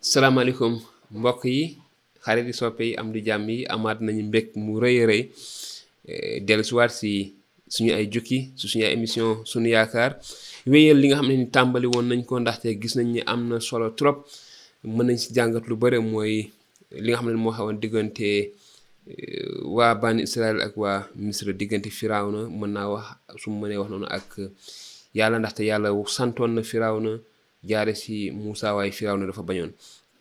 salaamaaleykum mbokk yi xarit yi soppe yi am di jàmm yi amaat nañu mbég mu rëy a rëy eh, dellusiwaat si suñu ay jukki su suñu ay émission suñu yaakaar wéyal li nga xam ne ni tàmbali woon nañ ko ndaxte gis nañ ni am na solo trop mën nañ si jàngat lu bëre mooy li nga xam ne moo xewoon diggante eh, waa bànn Israël ak waa Misra diggante Firawna mën naa wax su mu mënee wax noonu ak yàlla ndaxte yàlla santoon na Firawna jaare si Moussa waaye Firawna dafa bañoon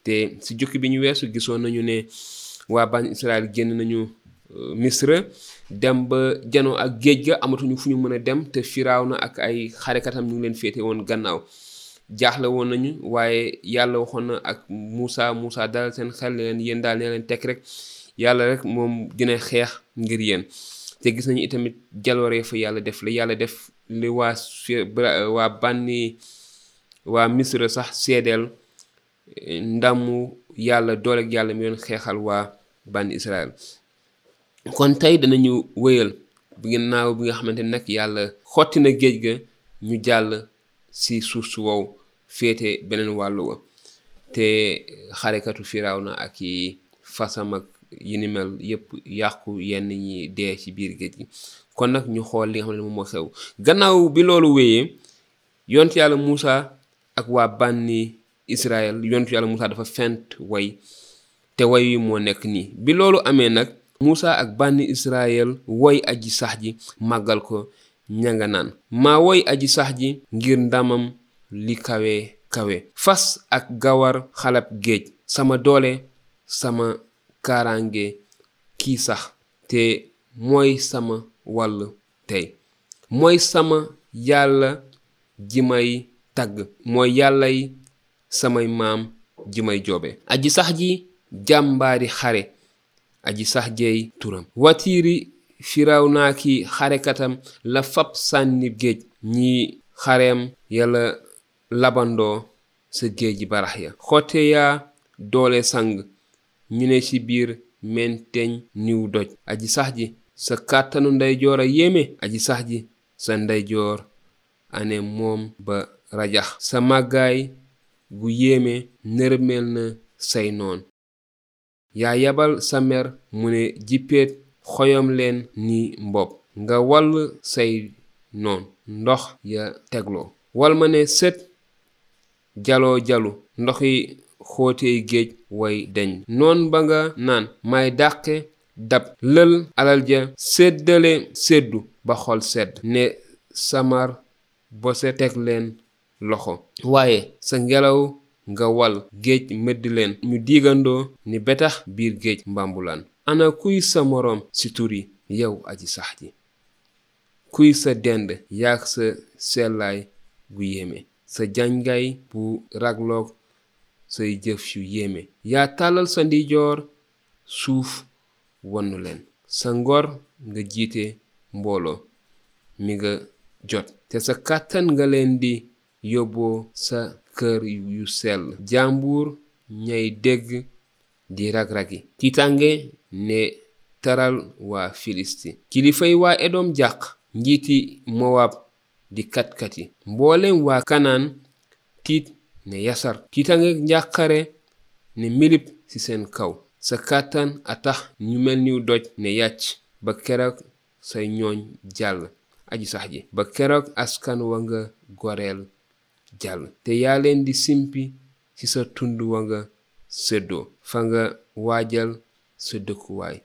te si jukki bi ñu weesu gisoon nañu ne waa ban Israël génn nañu euh, Misra dem ba janoo ak géej ga amatuñu fu ñu mën a dem te Firawna ak ay xarekatam ñu ngi leen féete woon gannaaw jaaxle woon nañu waaye yàlla waxoon na ak Moussa Moussa dalal seen xel leen yéen daal ne leen tekk rek yàlla rek moom dina xeex ngir yéen te gis nañu itamit jaloore fa yàlla def la yàlla def li waa Su- Bra- waa bànni waa misra sax seedeel eh, ndamu yàlla doole ak yàlla mi doon xeexal waa bànni israel kon tey danañu wéyal bi ngeen naaw bi nga xamante ne nag yàlla xotti na géej ga ñu jàll si suuf su wow féete beneen wàll wa te xarekatu Firawna ak i fasam ak yu ni mel yëpp yàqu yenn ñi dee ci biir géej gi kon nag ñu xool li nga xam ne moom moo xew gannaaw bi loolu wéyee yontu yàlla Muusa ak waa bànni Israël yontu yàlla Muusa dafa fent way te way wi moo nekk nii bi loolu amee nag Muusa ak bànni Israyel woy aji sax ji màggal ko ña nga naan maa woy aji sax ji ngir ndamam li kawe kawe fas ak gawar xalab géej sama doole sama kaaraange kii sax te mooy sama wàll tey mooy sama yàlla ji may tagg mooy yàllay samay maam ji may joobe aji sax ji jàmbaari xare aji sax jeey turam watiiri firaw naa ki xarekatam la fab sànni géej ñi xareem yàlla labandoo sa géej ji barax ya xotte yaa doole sang ñu ne ci biir menteñ niw doj aji sax ji sa kàttanu ndeyjoor a yéeme aji sax ji sa ndeyjoor ane moom ba rajax sa màggaay gu yéeme nërmeel na say noon yaa yabal sa mer mu ne jippeet xoyom leen ni mbob nga wall say noon ndox ya tegloo wal ma ne sët jaloo jalu ndoxi xóotey géej way deñ noon ba nga naan may dàqe dab lël alal ja séddale séddu ba xol sedd ne samar bose teg leen loxo waaye sa ngelaw nga wal géej mëdd leen ñu diigandoo ni betax biir géej mbàmbulaan ana kuy sa moroom si turi yow aji sax ji kuy sa dend yaak sa sellaay gu yéeme sa jàngaay bu ragloog say jëf yu yéeme yaa tàllal sa ndijoor suuf wannu leen sa ngor nga jiite mbooloo mi nga jot te sa kàttan nga leen di yóbboo sa kër yu sell jàmbur ñay dégg di rag-ragi tiitaange ne taral waa filisti kilifay waa edom jàq njiiti mowab di kat-kati mboolem waa kanaan tiit ne yasar tiitaange njàqare ne milib ci seen kaw sa kàttan a tax ñu mel niw doj ne yàcc ba keroog say ñooñ jàll aji sax ji ba keroog askan wa nga goreel jàll te yaa leen di simpi ci sa tund wa nga séddoo fa nga waajal sa dëkkuwaay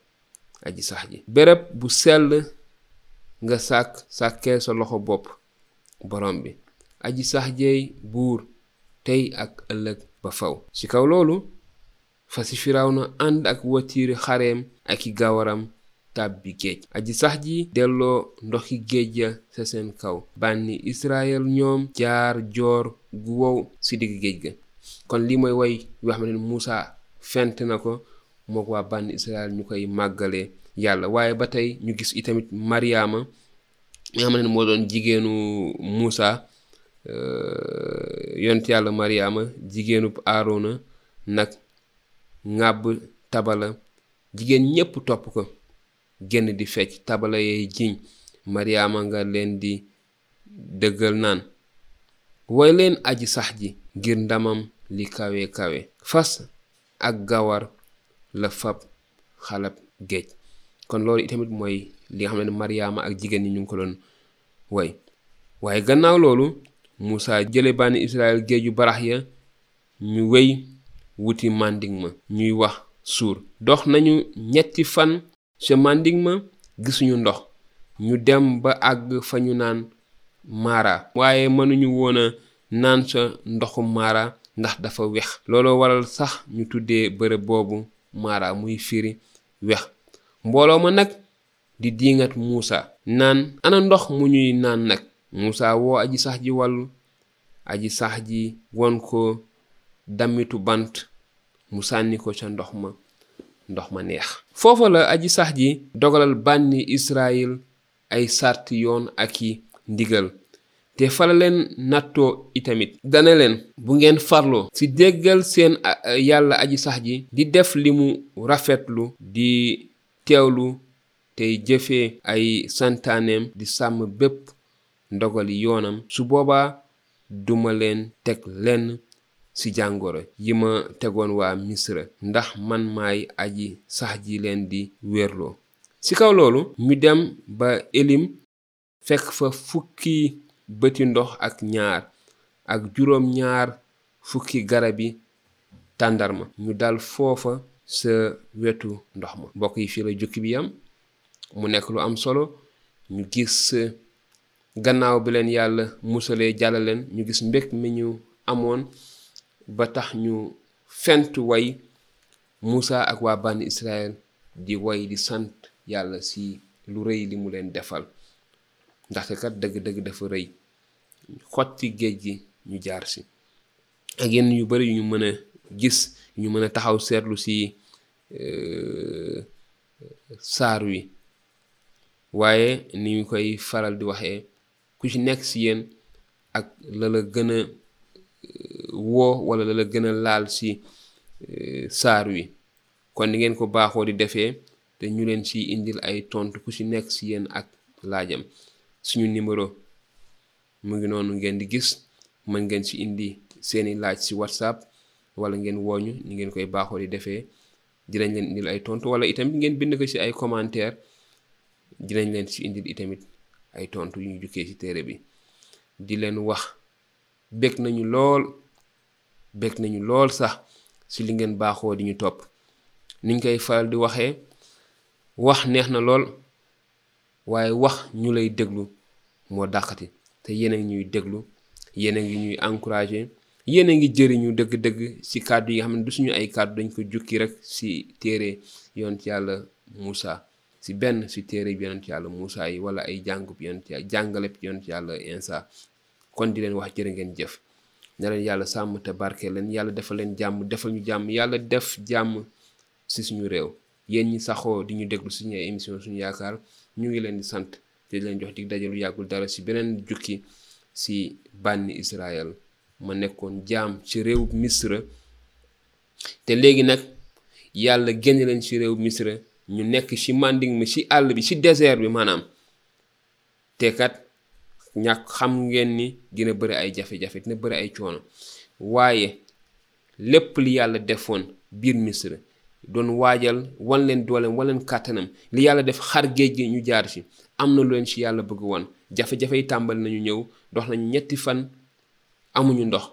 aji sax ji béréb bu sell nga sàkk sàkkee sa loxo bopp borom bi aji sax jeey buur tey ak ëllëg ba faw ci kaw loolu fasi firawna ànd ak watiiri xareem ak i gawaram tàbbi géej aji sax ji delloo ndoxi géej ya sa seen kaw bànni israel ñoom jaar joor gu wow si digg géej ga kon lii mooy way yoo xam ne Muusa fent na ko mook waa bànni israel ñu koy màggale yàlla waaye ba tey ñu gis itamit Mariama mi nga xamante ne moo doon jigéenu Muusa euh, yont yàlla Mariama jigéenu Aarona nag ŋàbb tabala jigéen ñépp topp ko génn di fecc tabala yay jiñ Mariama nga leen di dëggal naan woy leen aji sax ji ngir ndamam li kawe kawe fas ak gawar la fab xalab géej kon loolu itamit mooy li nga xam ne Mariama ak jigéen ñi ñu ngi ko doon way waaye gannaaw loolu Moussa jële bànni Israël géej yu barax ya ñu wéy wuti màndiŋ ma ñuy wax suur dox nañu ñetti fan ca màndiŋ ma gisuñu ndox ñu dem ba àgg fa ñu naan maara waaye mënuñu woon a naan sa ndoxu maara ndax dafa wex looloo waral sax ñu tuddee bërëb boobu maara muy firi wex mbooloo ma nag di diingat muusa naan ana ndox mu ñuy naan nag muusa woo aji sax ji wàllu aji sax ji won ko dammitu bant mu sànni ko ca ndox ma ndox ma neex foofa la aji sax ji dogalal bànni Israyil ay sàrti yoon ak i ndigal te fala leen nattoo itamit dana leen bu ngeen farloo ci déggal seen yàlla aji sax ji di def li mu rafetlu di teewlu tey jëfe ay santaaneem di sàmm bépp ndogali yoonam, su boobaa duma leen teg lenn ci jàngoro, yi ma tegoon waa Misra, ndax man maay Aji Sax ji leen di wérloo. Ci kaw loolu ñu dem ba Elim, fekk fa fukki bëti ndox ak ñaar, ak juróom ñaar fukki garabi tàndarma, ñu dal foofa ca wetu ndox ma. Mbokk yi, fii la jukki bi yam. mu nekk lu am solo ñu gis gannaaw bi leen yàlla musalee jàll leen ñu gis mbég mi ñu amoon ba tax ñu fent way Muusa ak waa bànni Israël di way di sant yàlla si lu rëy li mu leen defal ndaxte kat dëgg-dëgg dafa rëy xotti géej gi ñu jaar si ak yenn yu bari yu ñu mën a gis yu ñu mën a taxaw seetlu si euh, saar wi waaye ni ñu koy faral di waxee ku ci nekk si yéen ak la la gën a euh, woo wala la la gën a laal si euh, saar wi kon ni ngeen ko baaxoo di defee te ñu leen ci indil ay tontu ku ci nekk si yéen ak laajam suñu numéro mu ngi noonu ngeen di gis mën ngeen ci indi seeni laaj si whatsapp wala ngeen wooñu ni ngeen koy baaxoo di defee dinañ leen indil ay tontu wala itamit ngeen bind ko ci ay commentaire dinañ leen ci indil itamit ay tontu yu ñu jukkee ci téere bi di leen wax bég nañu lool bég nañu lool sax ci li ngeen baaxoo di ñu topp niñ koy faral di waxee wax neex na lool waaye wax ñu lay déglu moo dàqati te yéen a ngi ñuy déglu yéen a ngi ñuy encouragé yéen a ngi jëriñu dëgg-dëgg si kàddu yi nga xam ne du suñu ay kàddu dañ ko jukki rek si téere yonent yàlla Moussa si benn si téere bi yonent yàlla Moussa yi wala ay jàngub yonent yàlla jàngaleb yonent yàlla Insa kon di leen wax jërë ngeen jëf ne leen yàlla sàmm te barke leen yàlla defal leen jàmm defal ñu jàmm yàlla def jàmm si suñu réew yéen ñi saxoo di ñu déglu suñu ay émission suñu yaakaar ñu ngi leen di sant te di leen jox dig daje lu yàggul dara si beneen jukki si bànni Israël ma nekkoon jaam ci réew Misra te léegi nag yàlla génn leen ci réew Misra ñu nekk ci mànding mi ci àll bi ci désert bi maanaam te kat ñàkk xam ngeen ni dina bëri ay jafe-jafe dina bëri ay coono waaye lépp li yàlla defoon biir misra doon waajal wan leen dooleem wan leen kàttanam li yàlla def xar géej gi ñu jaar ci am na lu leen ci yàlla bëgg woon jafe-jafe yi tàmbali nañu ñëw dox nañu ñetti fan amuñu ndox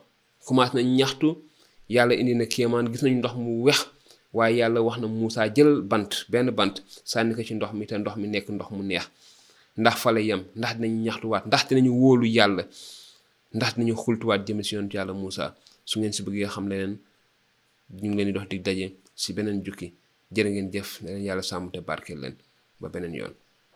commencé nañ ñaxtu yàlla indi na kéemaan gis nañu ndox mu wex waaye yàlla wax na Moussa jël bant benn bant sànni ko ci ndox mi te ndox mi nekk ndox mu neex ndax fa la yem ndax dinañu ñaxtuwaat ndax dinañu wóolu yàlla ndax dinañu xultuwaat jëme si yonent yàlla Moussa su ngeen si bëggee xam leneen ñu ngi leen di dox di daje si beneen jukki jërë ngeen jëf na leen yàlla sàmm te barkeel leen ba beneen yoon